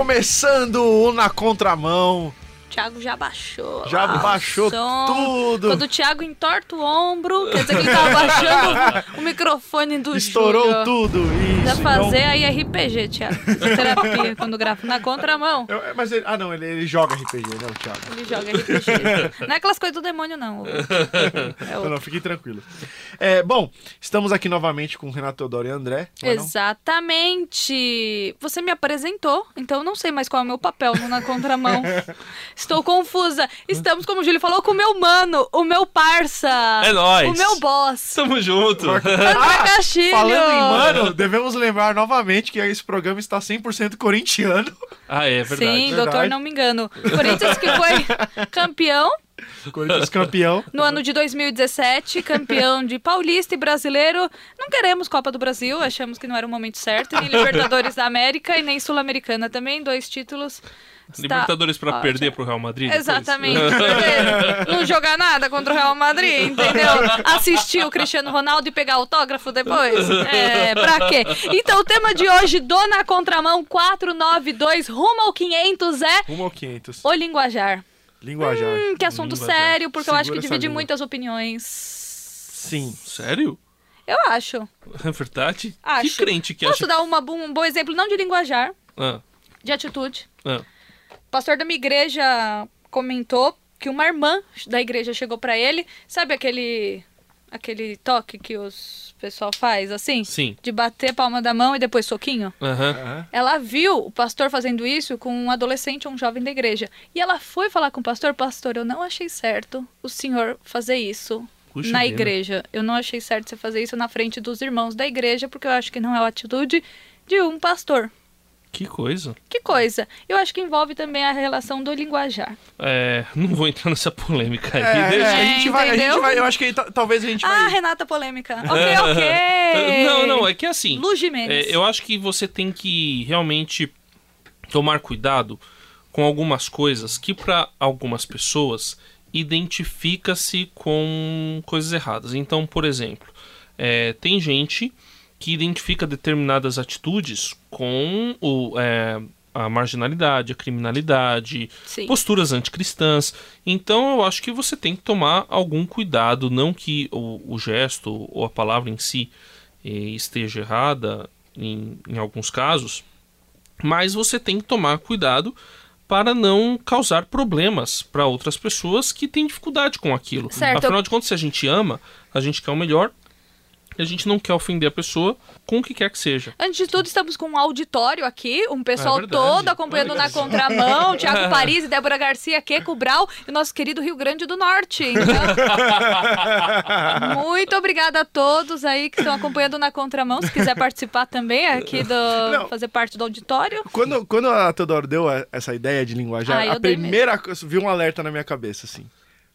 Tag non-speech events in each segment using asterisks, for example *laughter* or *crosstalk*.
começando o Na Contramão. Thiago já baixou. Já lá o baixou tudo. Quando o Thiago entorta o ombro, quer dizer que ele tava baixando *laughs* o microfone do Estourou Júlio. tudo. Isso. Precisa fazer então- aí RPG, Thiago. Terapia, *laughs* quando grava na contramão. Eu- mas ele, ah, não, ele, ele joga RPG, né, o Thiago? Ele joga RPG. Não é aquelas coisas do demônio, não. É Não, não, fiquem tranquilos. É, bom, estamos aqui novamente com o Renato Teodoro e André. é? Exatamente. Você me apresentou, então eu não sei mais qual é o meu papel no Na Contramão. *laughs* Estou confusa. Estamos, como o Júlio falou, com o meu mano, o meu parça. É nóis. O meu boss. Tamo junto. André *laughs* Castilho. Falando em mano, devemos lembrar novamente que esse programa está 100% corintiano. Ah, é verdade. Sim, Verdade. doutor, não me engano. Corinthians que foi *laughs* campeão Corinthians campeão. no ano de 2017, campeão de Paulista e Brasileiro. Não queremos Copa do Brasil, achamos que não era o momento certo. Nem Libertadores da América e nem Sul-Americana também, dois títulos. Está Libertadores pra ótimo. perder pro Real Madrid? Exatamente. *laughs* Não jogar nada contra o Real Madrid, entendeu? Assistir o Cristiano Ronaldo e pegar autógrafo depois. É, pra quê? Então, o tema de hoje, Dona Contramão 492, rumo ao 500, é Rumo ao 500. o linguajar. Linguajar. Hum, que assunto Linguajar. sério, porque eu acho que Segura divide língua. muitas opiniões. Sim. Sério? Eu acho. É verdade? Acho. Que crente que Posso acha... dar uma, um bom exemplo, não de linguajar, Ah, de atitude. ah. O pastor da minha igreja comentou que uma irmã da igreja chegou pra ele, sabe aquele aquele toque que os pessoal faz assim, Sim. de bater a palma da mão e depois soquinho? Aham. Aham. Ela viu o pastor fazendo isso com um adolescente ou um jovem da igreja. E ela foi falar com o pastor, pastor, eu não achei certo o senhor fazer isso Puxa na vida. igreja. Eu não achei certo você fazer isso na frente dos irmãos da igreja, porque eu acho que não é a atitude de um pastor. Que coisa. Que coisa. Eu acho que envolve também a relação do linguajar. É, não vou entrar nessa polêmica aí. É, deixa- a gente vai, a gente vai, eu acho que ta- talvez a gente Ah, vai. Renata polêmica. *laughs* Ok, ok. Não, não, é que assim. Lu Jimenez. É, eu acho que você tem que realmente tomar cuidado com algumas coisas que para algumas pessoas identifica-se com coisas erradas. Então, por exemplo, é, tem gente que identifica determinadas atitudes com o, é, a marginalidade, a criminalidade, Sim. posturas anticristãs. Então eu acho que você tem que tomar algum cuidado, não que o, o gesto ou a palavra em si eh, esteja errada em, em alguns casos, mas você tem que tomar cuidado para não causar problemas para outras pessoas que têm dificuldade com aquilo. Certo. Afinal de contas, se a gente ama, a gente quer o melhor. E a gente não quer ofender a pessoa com o que quer que seja. Antes de tudo, estamos com um auditório aqui, um pessoal É todo acompanhando Olha na contramão, *laughs* Tiago Paris, Débora Garcia, Keco Brau e o nosso querido Rio Grande do Norte. Então, *laughs* muito obrigada a todos aí que estão acompanhando na contramão. Se quiser participar também aqui do. Não. fazer parte do auditório. Quando, quando a Teodoro deu essa ideia de linguajar, Ah, a primeira coisa, viu um alerta na minha cabeça, assim.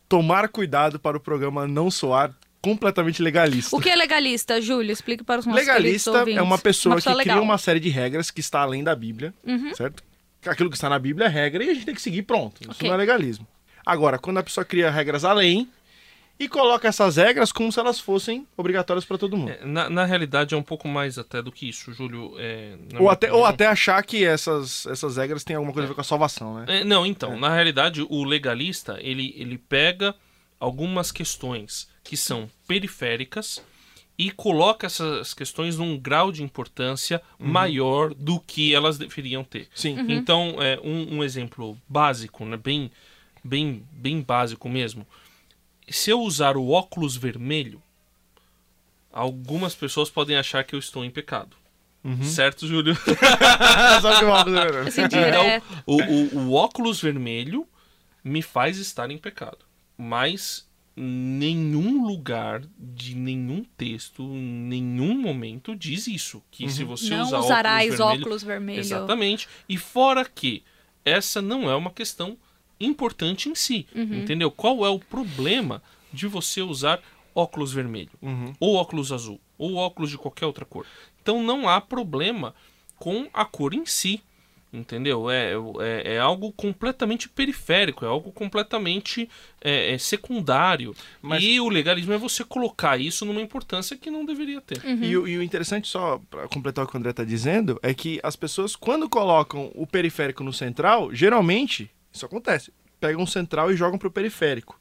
Tomar cuidado para o programa não soar completamente legalista. O que é legalista, Júlio? Explique para os nossos Legalista é uma pessoa, que legal. cria uma série de regras que está além da Bíblia, Uhum. certo? Aquilo que está na Bíblia é regra e a gente tem que seguir pronto. Isso Ok. não é legalismo. Agora, quando a pessoa cria regras além e coloca essas regras como se elas fossem obrigatórias para todo mundo. É, Na, na realidade é um pouco mais até do que isso, Júlio. é, ou, até, ou opinião. até achar que essas, essas regras têm alguma coisa a ver com a salvação, né? É, não, então, na realidade, o legalista, ele, ele pega algumas questões que são periféricas e coloca essas questões num grau de importância maior do que elas deveriam ter. Sim. Uhum. Então, é, um, um exemplo básico, né, bem, bem, bem básico mesmo. Se eu usar o óculos vermelho, algumas pessoas podem achar que eu estou em pecado. Certo, Júlio? *laughs* Só que o óculos é vermelho. Então, direto. o, o, o óculos vermelho me faz estar em pecado. Mas nenhum lugar de nenhum texto, em nenhum momento diz isso. Que se você Não usar usarás óculos vermelho, óculos vermelho. Exatamente. E fora que essa não é uma questão importante em si. Uhum. Entendeu? Qual é o problema de você usar óculos vermelho? Uhum. Ou óculos azul? Ou óculos de qualquer outra cor? Então não há problema com a cor em si. Entendeu? É, é, é algo completamente periférico, é algo completamente é, é secundário. Mas- E o legalismo é você colocar isso numa importância que não deveria ter. E, o- e o interessante, só para completar o que o André tá dizendo, é que as pessoas, quando colocam o periférico no central, geralmente, isso acontece, pegam o central e jogam pro periférico.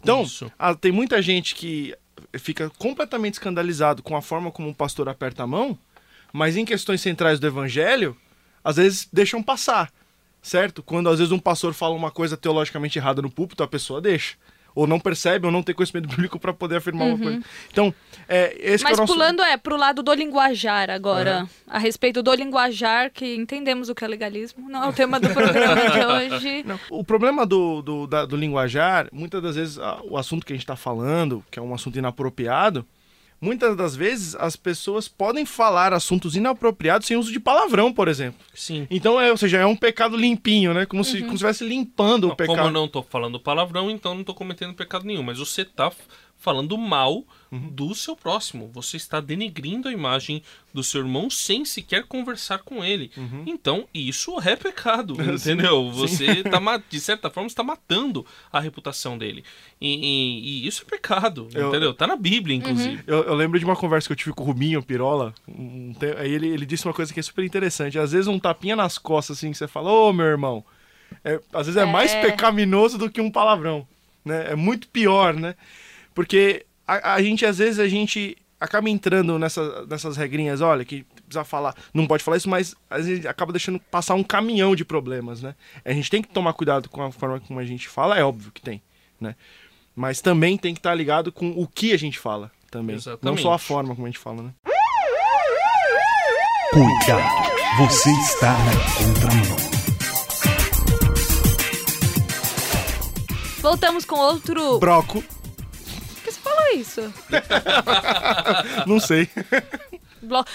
Então, Isso. ah, tem muita gente que fica completamente escandalizado com a forma como o pastor aperta a mão, mas em questões centrais do evangelho, às vezes deixam passar, certo? Quando às vezes um pastor fala uma coisa teologicamente errada no púlpito, a pessoa deixa. Ou não percebe, ou não tem conhecimento *laughs* bíblico para poder afirmar uma coisa. Então, é, esse que é Mas o nosso... pulando é pro lado do linguajar agora. A respeito do linguajar, que entendemos o que é legalismo. Não é o tema do programa de *laughs* hoje. Não, o problema do, do, da- do linguajar, muitas das vezes, a- o assunto que a gente está falando, que é um assunto inapropriado, muitas das vezes as pessoas podem falar assuntos inapropriados sem uso de palavrão, por exemplo. Sim. Então, é, ou seja, é um pecado limpinho, né? Como Uhum. se como se estivesse limpando o Não, pecado. como eu não tô falando palavrão, então não tô cometendo pecado nenhum. Mas você tá falando mal Uhum. do seu próximo. Você está denegrindo a imagem do seu irmão sem sequer conversar com ele. Uhum. Então, isso é pecado, *laughs* entendeu? Você tá, de certa forma, está matando a reputação dele. E, e- e isso é pecado, Eu- entendeu? Tá na Bíblia, inclusive. Eu, eu lembro de uma conversa que eu tive com o Rubinho Pirola. um te- aí ele, ele disse uma coisa que é super interessante. Às vezes um tapinha nas costas, assim, que você fala, ô meu irmão. É, às vezes é, É. mais pecaminoso do que um palavrão. Né? É muito pior, né? Porque a, a gente, às vezes, a gente acaba entrando nessa, nessas regrinhas, olha, que precisa falar, não pode falar isso, mas às vezes acaba deixando passar um caminhão de problemas, né? A gente tem que tomar cuidado com a forma como a gente fala, é óbvio que tem, né? Mas também tem que estar ligado com o que a gente fala também. Não Exatamente. só a forma como a gente fala, né? Cuidado, você está na contramão. Voltamos com outro. Broco, falou isso? não sei. *laughs*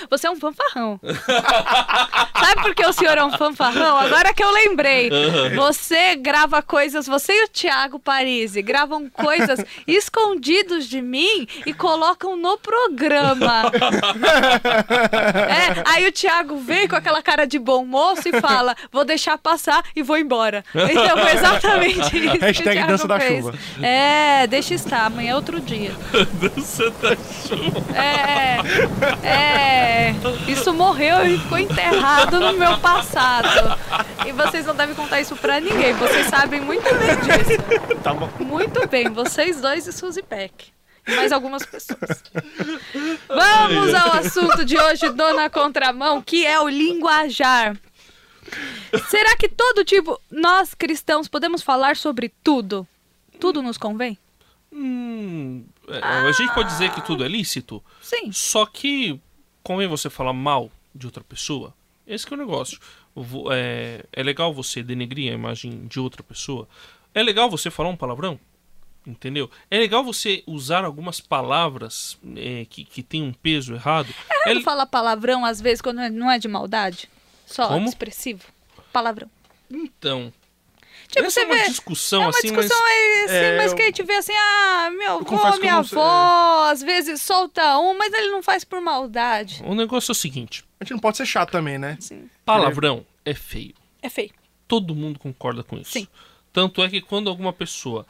Você é um fanfarrão. *laughs* Sabe por que o senhor é um fanfarrão? Agora que eu lembrei. Você grava coisas, você e o Thiago Parisi gravam coisas *laughs* escondidos de mim e colocam no programa. *laughs* É, aí o Thiago vem com aquela cara de bom moço e fala: vou deixar passar e vou embora. Então foi exatamente isso. que o Hashtag Thiago dança da fez. chuva. É, deixa estar, amanhã é outro dia. Dança da chuva. É, é. Isso morreu e ficou enterrado no meu passado. E vocês não devem contar isso pra ninguém. Vocês sabem muito bem disso. Tá bom. Muito bem, vocês dois e Suzy Peck. E mais algumas pessoas. Vamos ao assunto de hoje, Dona Contramão, que é o linguajar. Será que todo tipo, nós cristãos, podemos falar sobre tudo? Tudo nos convém? Hum, é, A gente pode dizer que tudo é lícito? Sim. Só que convém você falar mal de outra pessoa. Esse que é o negócio. É, é legal você denegrir a imagem de outra pessoa. É legal você falar um palavrão. Entendeu? É legal você usar algumas palavras é, que, que tem um peso errado. É Não fala palavrão às vezes quando não é de maldade? Só Como? expressivo. Palavrão. Então. Tipo, essa você é uma vê. discussão é uma assim, discussão mas. assim, é, mas eu- que a gente vê assim, ah, meu avô, minha não sei, avó, às vezes solta um, mas ele não faz por maldade. O negócio é o seguinte: A gente não pode ser chato também, né? Sim. palavrão é feio. É feio. Todo mundo concorda com isso. Sim. Tanto é que quando alguma pessoa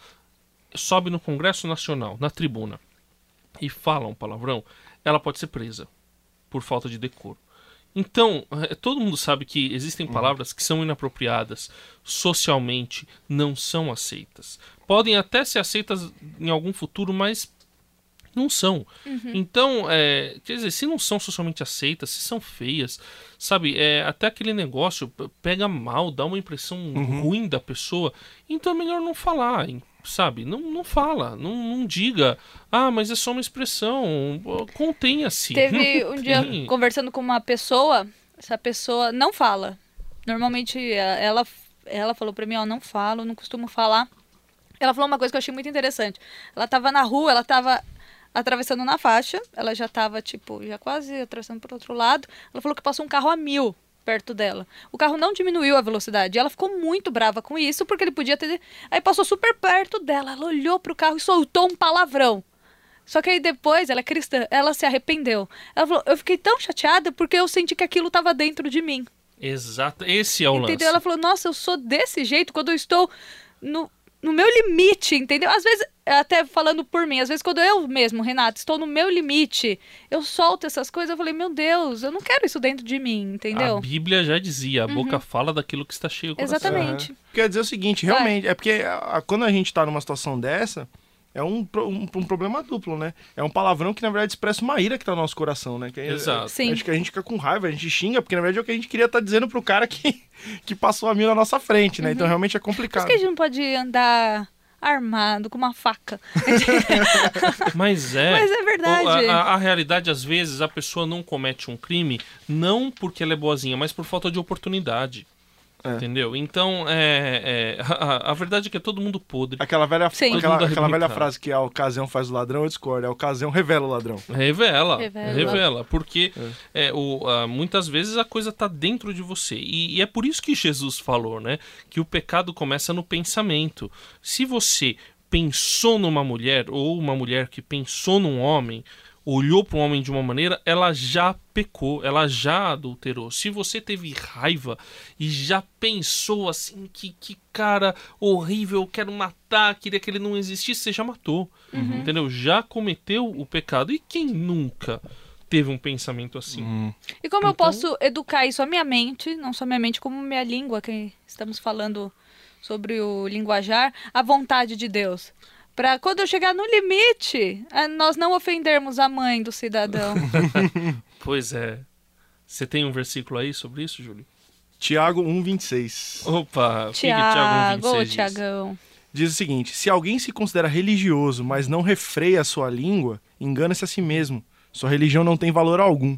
sobe no Congresso Nacional, na tribuna, e fala um palavrão, ela pode ser presa por falta de decoro. Então, eh, todo mundo sabe que existem palavras que são inapropriadas, socialmente não são aceitas. Podem até ser aceitas em algum futuro, mas não são. Então, é, quer dizer, se não são socialmente aceitas, se são feias, sabe, é, até aquele negócio pega mal, dá uma impressão ruim da pessoa, então é melhor não falar, sabe? Não, não fala, não, não diga, ah, mas é só uma expressão, contenha-se. Teve um dia conversando com uma pessoa, essa pessoa não fala. Normalmente eh, ela, ela falou pra mim, ó, não falo, não costumo falar. Ela falou uma coisa que eu achei muito interessante. Ela tava na rua, ela tava atravessando na faixa, ela já tava, tipo, já quase atravessando pro outro lado. Ela falou que passou um carro a mil perto dela. O carro não diminuiu a velocidade. Ela ficou muito brava com isso, porque ele podia ter. Aí passou super perto dela. Ela olhou pro carro e soltou um palavrão. Só que aí depois, ela é cristã, ela se arrependeu. Ela falou, eu fiquei tão chateada porque eu senti que aquilo tava dentro de mim. Exato. Esse é o lance. Entendeu? Ela falou, nossa, eu sou desse jeito quando eu estou no, no meu limite, entendeu? Às vezes, até falando por mim, às vezes quando eu mesmo, Renato, estou no meu limite, eu solto essas coisas, eu falei, meu Deus, eu não quero isso dentro de mim, entendeu? A Bíblia já dizia, a boca fala daquilo que está cheio. Exatamente. Quer dizer o seguinte, Vai. realmente, é porque a- quando a gente tá numa situação dessa, é um, um, um problema duplo, né? É um palavrão que, na verdade, expressa uma ira que tá no nosso coração, né? Que é- Exato. Sim. Acho que a gente fica com raiva, a gente xinga, porque, na verdade, é o que a gente queria estar dizendo pro cara que, *laughs* que passou a mil na nossa frente, né? Então, realmente é Por isso complicado. que a gente não pode andar armado com uma faca. *laughs* Mas é. Mas é verdade. A, a- a realidade, às vezes, a pessoa não comete um crime não porque ela é boazinha, mas por falta de oportunidade. É. Entendeu? Então, é, é, *laughs* a, a verdade é que é todo mundo podre. Aquela velha, Sim. aquela, aquela velha frase que a ocasião faz o ladrão, eu discordo. A ocasião revela o ladrão. Revela, Revela. revela, porque é, o, ah, muitas vezes a coisa está dentro de você. E, e é por isso que Jesus falou, né? Que o pecado começa no pensamento. Se você pensou numa mulher, ou uma mulher que pensou num homem, olhou para um homem de uma maneira, ela já pecou, ela já adulterou. Se você teve raiva e já pensou assim, que, que cara horrível, eu quero matar, queria que ele não existisse, você já matou. Entendeu? Já cometeu o pecado. E quem nunca teve um pensamento assim? E como eu Então- posso educar isso a minha mente, não só minha mente, como minha língua, que estamos falando sobre o linguajar, a vontade de Deus. Pra quando eu chegar no limite, nós não ofendermos a mãe do cidadão. *laughs* Pois é. Você tem um versículo aí sobre isso, Júlio? Tiago 1,26. Opa, o que que Tiago, ô, 26 diz? Tiagão. Diz o seguinte: se alguém se considera religioso, mas não refreia a sua língua, engana-se a si mesmo. Sua religião não tem valor algum.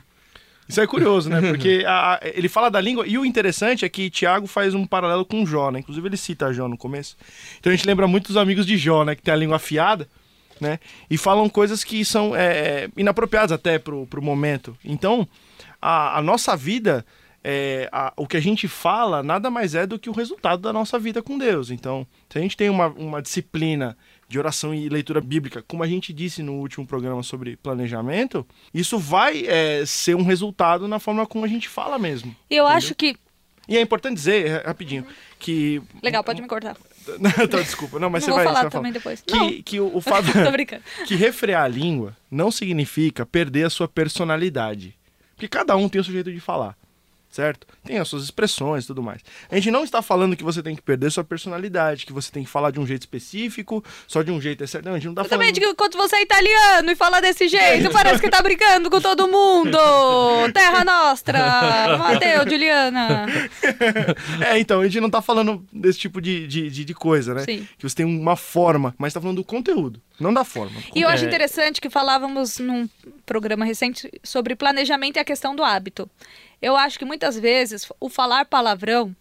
Isso é curioso, né? *laughs* Porque a- ele fala da língua, e o interessante é que Tiago faz um paralelo com Jó, né? Inclusive ele cita Jó no começo. Então a gente lembra muito dos amigos de Jó, né? Que tem a língua afiada, né? E falam coisas que são é, inapropriadas até pro, pro momento. Então, a, a nossa vida, é, a- o que a gente fala, nada mais é do que o resultado da nossa vida com Deus. Então, se a gente tem uma, uma disciplina de oração e leitura bíblica, como a gente disse no último programa sobre planejamento, isso vai é, ser um resultado na forma como a gente fala mesmo. Eu acho que. E é importante dizer, é, rapidinho, que. Legal, pode me cortar. *laughs* Não, desculpa, não, mas não você vai, falar você vai também falar. depois. Que, Não, que o, o *laughs* fato. tô brincando. *laughs* que refrear a língua não significa perder a sua personalidade. Porque cada um tem o seu jeito de falar, certo? Tem as suas expressões e tudo mais. A gente não está falando que você tem que perder sua personalidade, que você tem que falar de um jeito específico, só de um jeito é certo. Não, a gente não está falando. Também de que quando você é italiano e fala desse jeito, *laughs* parece que tá brincando com todo mundo. Terra Nostra, Matheus, Juliana. *laughs* É, então, a gente não está falando desse tipo de, de, de, de coisa, né? Sim. Que você tem uma forma, mas está falando do conteúdo, não da forma. E eu acho É. interessante que falávamos num programa recente sobre planejamento e a questão do hábito. Eu acho que muitas vezes o falar palavrão,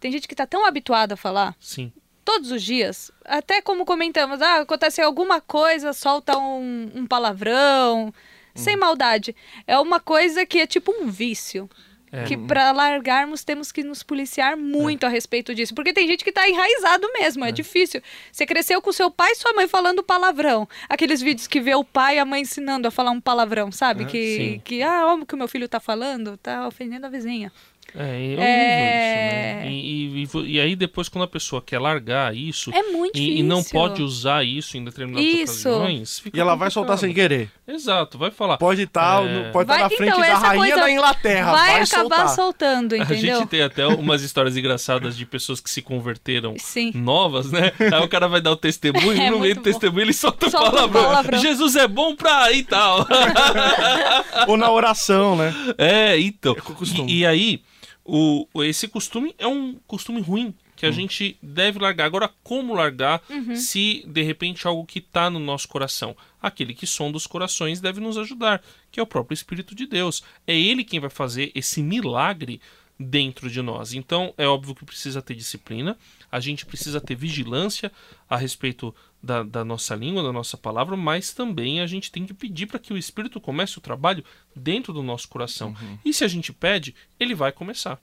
tem gente que tá tão habituada a falar Sim. todos os dias, até como comentamos, ah, aconteceu alguma coisa, solta um, um palavrão, sem maldade. É uma coisa que é tipo um vício. É. Que pra largarmos temos que nos policiar muito a respeito disso. Porque tem gente que tá enraizado mesmo, é. difícil. Você cresceu com seu pai e sua mãe falando palavrão. Aqueles vídeos que vê o pai e a mãe ensinando a falar um palavrão, sabe? É, que, sim. que, ah, olha o que o meu filho tá falando, tá ofendendo a vizinha. É, é horrível É. isso, né? E, e- e aí depois quando a pessoa quer largar isso É muito e, e não pode usar isso em determinadas Isso. ocasiões, fica E ela vai soltar sem complicado. querer. Exato, vai falar. Pode estar É. pode Vai- tá na frente então, da rainha coisa da Inglaterra. vai, Vai, acabar soltar. soltando, A entendeu? gente tem até *laughs* umas histórias engraçadas de pessoas que se converteram Sim. novas, né? Aí o cara vai dar o testemunho *laughs* É e no meio do testemunho ele solta o Solta um palavrão. palavrão. Jesus é bom pra e tal. *laughs* Ou na oração, né? É, então. É. E, e aí, o, esse costume é um costume ruim que Hum. a gente deve largar. Agora, como largar Uhum. se de repente algo que está no nosso coração? Aquele que sonda os corações deve nos ajudar, que é o próprio Espírito de Deus. É ele quem vai fazer esse milagre dentro de nós. Então, é óbvio que precisa ter disciplina, a gente precisa ter vigilância a respeito da, da nossa língua, da nossa palavra, mas também a gente tem que pedir para que o Espírito comece o trabalho dentro do nosso coração. E se a gente pede, ele vai começar.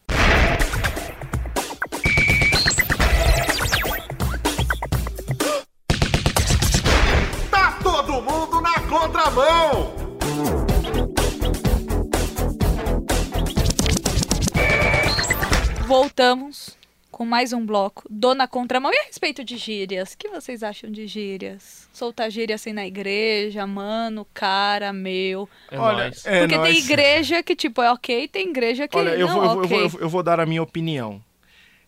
Voltamos com mais um bloco do Na Contramão. E a respeito de gírias, o que vocês acham de gírias? Soltar gíria assim na igreja, mano, cara, meu. É Olha, nóis. é Porque tem nóis. igreja que, tipo, é ok, tem igreja que Olha, eu não vou, é eu, vou, eu, ok. vou, eu vou dar a minha opinião.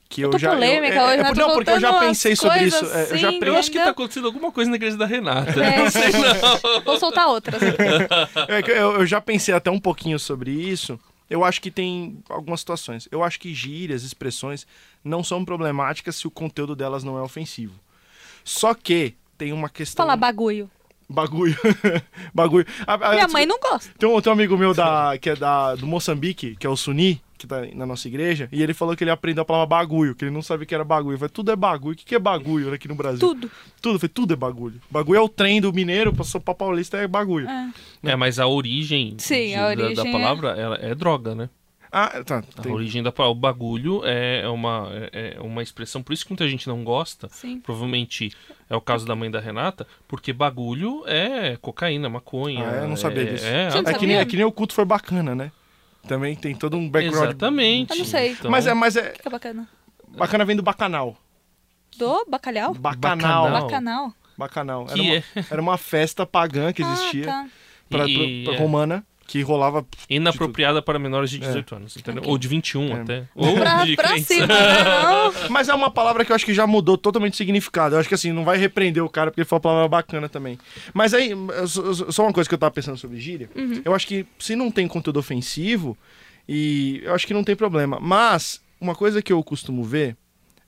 Que eu, tô já. polêmica eu, hoje, né? Tô Não, porque eu já pensei sobre isso. é, eu já assim, pensei. Eu acho que tá acontecendo alguma coisa na igreja da Renata. É. Não sei não. Vou soltar outras. É eu, eu já pensei até um pouquinho sobre isso. Eu acho que tem algumas situações. Eu acho que gírias, expressões não são problemáticas se o conteúdo delas não é ofensivo. Só que tem uma questão. Falar bagulho. Bagulho. *laughs* Bagulho. A- a- Minha mãe não gosta. Tem um, tem um amigo meu da, que é da, do Moçambique, que é o Suni, que tá na nossa igreja, e ele falou que ele aprendeu a palavra bagulho, que ele não sabia que era bagulho. Falei, tudo é bagulho. O que, que é bagulho aqui no Brasil? Tudo. Tudo. Falei, tudo é bagulho. Bagulho é o trem do mineiro, passou pra paulista, é bagulho. É. É, mas a origem, Sim, de- a da- origem da, é- palavra ela é droga, né? Ah, tá. A tem- origem da palavra. O bagulho é é uma, é é uma expressão, por isso que muita gente não gosta. Sim. Provavelmente é o caso da mãe da Renata, porque bagulho é cocaína, maconha. Ah, eu não sabia é, disso. É, não É que, nem, é que nem o culto foi bacana, né? Também tem todo um background. Exatamente. Eu não sei. Então, Mas é, mas é. Que é bacana. Bacana vem do bacanal. Do bacalhau? Bacanal. Bacanal. Bacanal. Bacanal. Era, Que uma, é- era uma festa pagã que existia Ah, tá. pra, E- pra- pra é. romana que rolava. inapropriada para menores de 18 anos, entendeu? Ou de 21 É. até. Ou Pra, de pra cima, *laughs* né? Não. Mas é uma palavra que eu acho que já mudou totalmente de significado. Eu acho que assim, não vai repreender o cara porque ele falou a palavra bacana também. Mas aí, só- só uma coisa que eu tava pensando sobre gíria. Eu acho que se não tem conteúdo ofensivo, e eu acho que não tem problema. Mas, uma coisa que eu costumo ver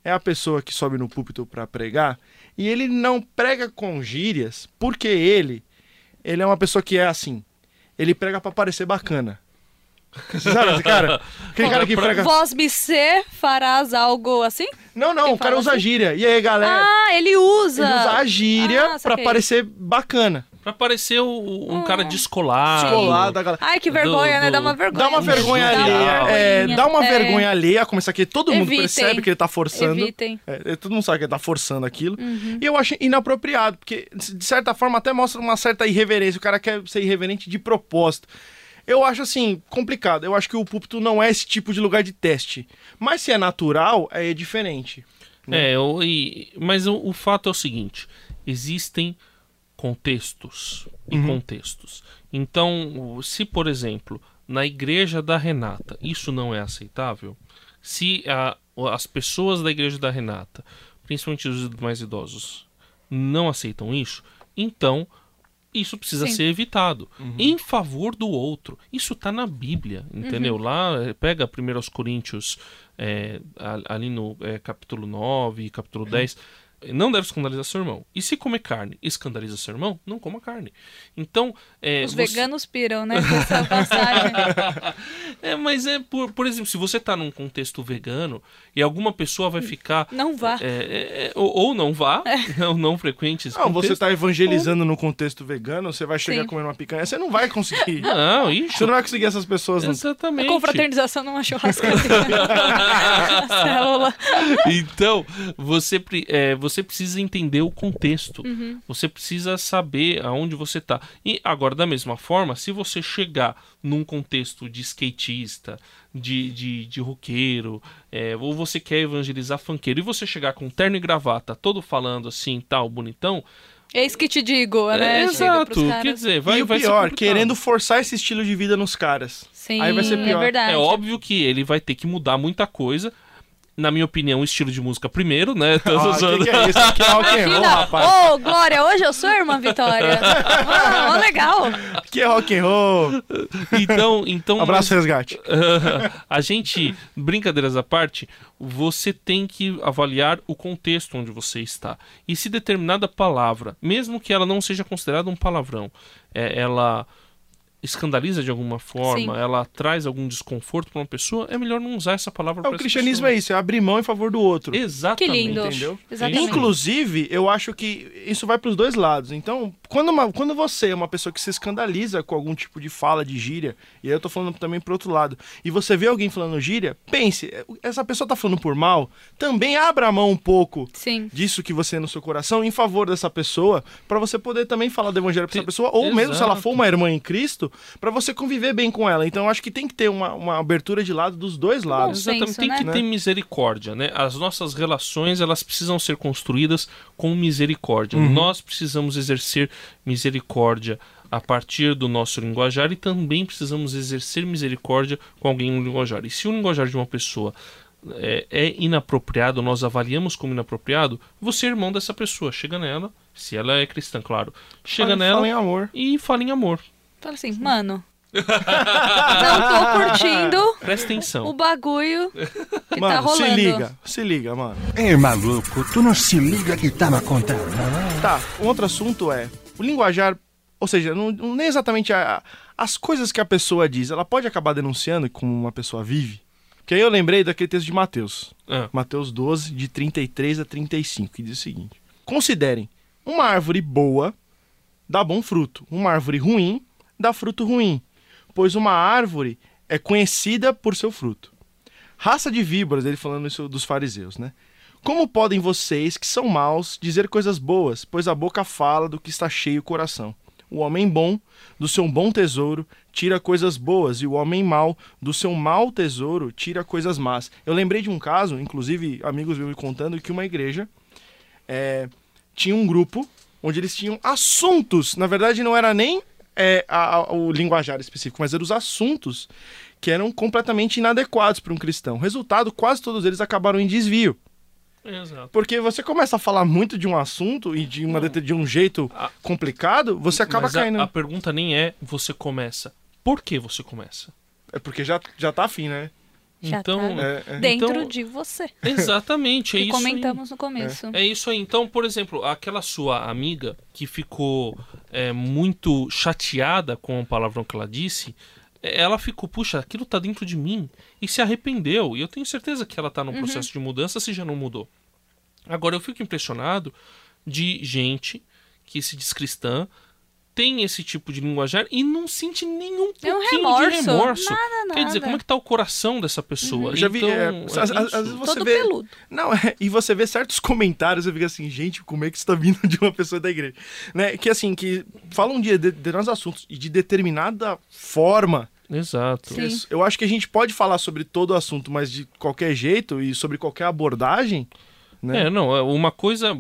é a pessoa que sobe no púlpito pra pregar e ele não prega com gírias porque ele, ele é uma pessoa que é assim. Ele prega pra parecer bacana. Sabe esse cara? Aquele cara que *laughs* prega... Vós me ser farás algo assim? Não, não, Quem o cara usa assim? gíria. E aí, galera? Ah, ele usa. Ele usa a gíria Ah, pra saquei. parecer bacana. Pra parecer o- um Hum. cara descolado. Descolado da galera. Ai, que vergonha, Do- né? Dá do- uma vergonha. Dá uma vergonha Dá uma alheia. É, vergonha. dá uma É. vergonha alheia, começar que todo mundo Evitem. percebe que ele tá forçando. Evitem. É, todo mundo sabe que ele tá forçando aquilo. Uhum. E eu acho inapropriado, porque de certa forma até mostra uma certa irreverência. O cara quer ser irreverente de propósito. Eu acho assim, complicado. Eu acho que o púlpito não é esse tipo de lugar de teste. Mas se é natural, aí é diferente. É, o- e- mas o, o fato é o seguinte: existem contextos e contextos. Então, se por exemplo, na igreja da Renata isso não é aceitável, se a- as pessoas da igreja da Renata, principalmente os mais idosos, não aceitam isso, então isso precisa Sim. ser evitado em favor do outro. Isso tá na Bíblia, entendeu? Lá eh, pega 1 Coríntios é, a- ali no é, capítulo 9, capítulo 10. Não deve escandalizar seu irmão. E se comer carne escandaliza seu irmão, não coma carne. Então, é, Os você- veganos piram, né? Com essa *laughs* passagem. É, mas é, por, por exemplo, se você tá num contexto vegano e alguma pessoa vai ficar. Não vá. é, é, é, ou, ou não vá, *laughs* ou não frequente esse Não, você contexto. tá evangelizando no contexto vegano, você vai chegar Sim. comendo uma picanha, você não vai conseguir. Não, isso. Você não vai conseguir essas pessoas. Não. Exatamente. Confraternização numa churrascaria. *laughs* Célula. Então, você, é, você precisa entender o contexto. Uhum. Você precisa saber aonde você tá. E agora, da mesma forma, se você chegar num contexto de skatista, de, de, de roqueiro, é, ou você quer evangelizar funkeiro, e você chegar com terno e gravata, todo falando assim, tal, bonitão, Eis que te digo, né? é, Chega pros exato. Quer dizer, vai, e o vai ser pior, querendo forçar esse estilo de vida nos caras. Sim, Aí vai ser pior. é verdade. É óbvio que ele vai ter que mudar muita coisa. Na minha opinião, o estilo de música primeiro, né? Tô *laughs* Ah, usando- que, que é isso? Aqui é rock and roll, rapaz. ô Glória, hoje eu sou a irmã Vitória. *laughs* Ó, legal. Aqui é rock and roll. Então, então Abraço, resgate. *laughs* a gente, brincadeiras à parte, você tem que avaliar o contexto onde você está. E se determinada palavra, mesmo que ela não seja considerada um palavrão, é, ela escandaliza de alguma forma, Sim. ela traz algum desconforto para uma pessoa, é melhor não usar essa palavra É, o cristianismo é isso, é abrir mão em favor do outro. Que Exatamente. lindo. Entendeu? Exatamente. Inclusive, eu acho que isso vai para os dois lados. Então, quando, uma- quando você é uma pessoa que se escandaliza com algum tipo de fala de gíria, e aí eu tô falando também pro outro lado, e você vê alguém falando gíria, pense, essa pessoa tá falando por mal, também abra a mão um pouco Sim. disso que você é no seu coração em favor dessa pessoa, pra você poder também falar do evangelho pra essa pessoa, ou mesmo se ela exato. for uma irmã em Cristo, pra você conviver bem com ela. Então eu acho que tem que ter uma, uma abertura de lado dos dois lados. senso, Exatamente, tem que né? ter misericórdia, né? As nossas relações, elas precisam ser construídas com misericórdia. Nós precisamos exercer misericórdia a partir do nosso linguajar e também precisamos exercer misericórdia com alguém no linguajar. E se o linguajar de uma pessoa é, é inapropriado, nós avaliamos como inapropriado, você é irmão dessa pessoa, chega nela, se ela é cristã, claro, chega Fala- nela fala em amor. e fala em amor. Fala assim, mano. *laughs* não tô curtindo Presta o atenção. bagulho que Mano, tá rolando. se liga, se liga, mano. É maluco, tu não se liga que tá me contando. Tá, um outro assunto é o linguajar, ou seja, não, não nem exatamente a- as coisas que a pessoa diz, ela pode acabar denunciando como uma pessoa vive. Porque aí eu lembrei daquele texto de Mateus, Ah, Mateus 12, de 33 a 35, que diz o seguinte: Considerem, uma árvore boa dá bom fruto, uma árvore ruim dá fruto ruim, pois uma árvore é conhecida por seu fruto. Raça de víboras, ele falando isso dos fariseus, né? Como podem vocês, que são maus, dizer coisas boas, pois a boca fala do que está cheio o coração? O homem bom, do seu bom tesouro, tira coisas boas, e o homem mau, do seu mau tesouro, tira coisas más. Eu lembrei de um caso, inclusive amigos me contando, que uma igreja é, tinha um grupo onde eles tinham assuntos. Na verdade, não era nem é, a- a- o linguajar específico, mas eram os assuntos que eram completamente inadequados para um cristão. Resultado, quase todos eles acabaram em desvio. Exato. Porque você começa a falar muito de um assunto e de, uma, de um jeito Ah. complicado, você acaba Mas a- caindo. A, pergunta nem é você começa. Por que você começa? É porque já, já tá afim, né? Já então, tá É, é. dentro então- de você. Exatamente, é que isso. aí. comentamos no começo. É isso aí. Então, por exemplo, aquela sua amiga que ficou é, muito chateada com o palavrão que ela disse, é, ela ficou, puxa, aquilo tá dentro de mim e se arrependeu. E eu tenho certeza que ela tá num processo de mudança se já não mudou. Agora, eu fico impressionado de gente que se diz cristã, tem esse tipo de linguajar e não sente nenhum É um pouquinho remorso. de remorso. Nada, Quer dizer, nada. como é que tá o coração dessa pessoa? Eu já vi. Então, é, é às, vezes você Todo vê. peludo. Não, é, e você vê certos comentários e fica assim, gente, como é que isso tá vindo de uma pessoa da igreja? Né? Que assim, que falam de de determinados assuntos e de determinada forma. Exato. Sim. Eu acho que a gente pode falar sobre todo o assunto, mas de qualquer jeito e sobre qualquer abordagem. Né? É, não, é uma coisa,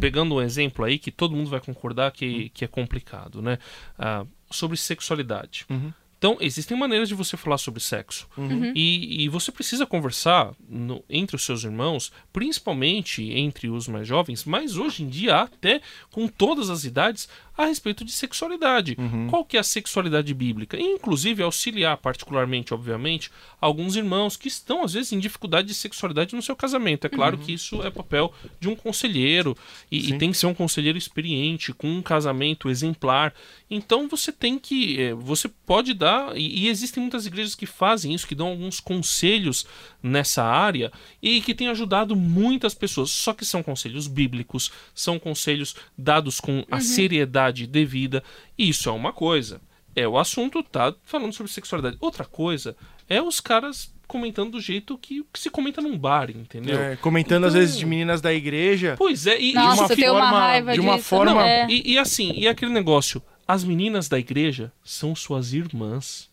pegando um exemplo aí que todo mundo vai concordar que, que é complicado, né? Ah, sobre sexualidade. Uhum. Então, existem maneiras de você falar sobre sexo. Uhum. E, e você precisa conversar no- entre os seus irmãos, principalmente entre os mais jovens, mas hoje em dia até com todas as idades, a respeito de sexualidade. Qual que é a sexualidade bíblica? E, inclusive, auxiliar, particularmente, obviamente, alguns irmãos que estão, às vezes, em dificuldade de sexualidade no seu casamento. É claro que isso é papel de um conselheiro, e, e tem que ser um conselheiro experiente, com um casamento exemplar. Então, você tem que... eh, Você pode dar... E, e existem muitas igrejas que fazem isso, que dão alguns conselhos nessa área, e que têm ajudado muitas pessoas. Só que são conselhos bíblicos, são conselhos dados com a seriedade devida. E isso é uma coisa. É o assunto, tá falando sobre sexualidade. Outra coisa é os caras comentando do jeito que, que se comenta num bar, entendeu? É, comentando às Então- vezes de meninas da igreja. Pois é, e, Nossa, uma tenho uma forma- raiva de uma disso. forma- Não, é. E, e assim, e aquele negócio, as meninas da igreja são suas irmãs.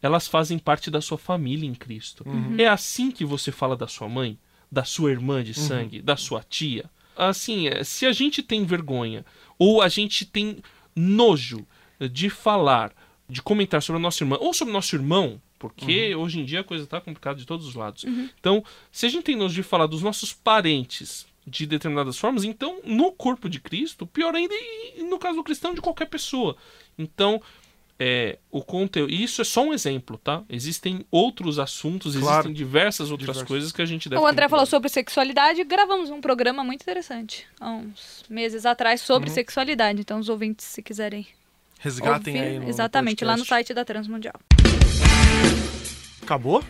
Elas fazem parte da sua família em Cristo. É assim que você fala da sua mãe, da sua irmã de sangue, da sua tia. Assim, é, se a gente tem vergonha ou a gente tem nojo de falar, de comentar sobre a nossa irmã ou sobre o nosso irmão, porque hoje em dia a coisa tá complicada de todos os lados. Então, se a gente tem nojo de falar dos nossos parentes de determinadas formas, então no corpo de Cristo, pior ainda, e no caso do cristão, de qualquer pessoa. Então, é, o conteúdo. Isso é só um exemplo, tá? Existem outros assuntos, Claro. existem diversas outras Diversas. coisas que a gente deve. O André falou sobre sexualidade. Gravamos um programa muito interessante há uns meses atrás sobre Uhum. sexualidade. Então, os ouvintes, se quiserem Resgatem ouvir, aí no exatamente, lá no site da Transmundial. Acabou?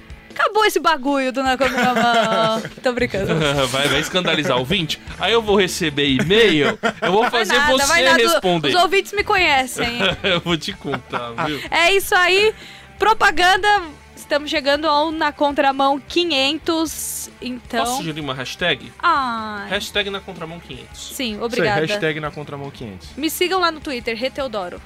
Acabou esse bagulho do Na Contramão. Tô brincando. *laughs* vai, vai escandalizar o ouvinte. Aí eu vou receber e-mail, eu vou fazer nada, você vai nada. responder. Os ouvintes me conhecem. *laughs* eu vou te contar, viu? *laughs* É isso aí. Propaganda. Estamos chegando ao Na Contramão 500. Então. Posso sugerir uma hashtag? Ah, Hashtag na contramão 500. sim, obrigada. hashtag na Contramão 500. Me sigam lá no Twitter, Reteodoro.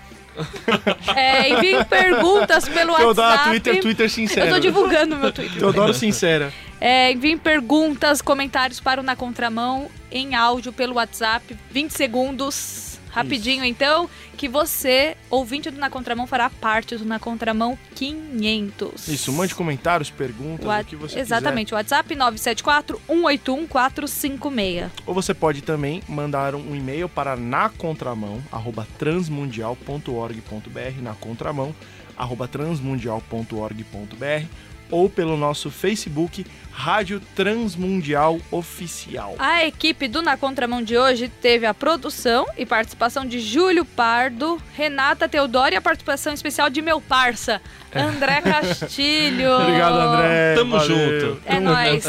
É, enviem perguntas pelo Teodoro, WhatsApp. Twitter, Twitter sincero. Eu tô divulgando meu Twitter. Teodoro Sincera. É, enviem perguntas, comentários para o Na Contramão em áudio pelo WhatsApp, 20 segundos. Rapidinho, então, que você, ouvinte do Na Contramão, fará parte do Na Contramão 500. Isso, mande comentários, perguntas, Wa- o que você Exatamente, WhatsApp 974 181 456. quiser. Ou você pode também mandar um e-mail para nacontramão, arroba transmundial.org.br, na contramão, arroba transmundial.org.br, ou pelo nosso Facebook, Rádio Transmundial Oficial. A equipe do Na Contramão de hoje teve a produção e participação de Júlio Pardo, Renata Teodoro e a participação especial de meu parça, André *laughs* Castilho. Obrigado, André. Tamo valeu. junto. É nóis.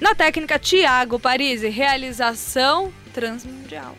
Na técnica, Tiago Parisi, realização transmundial.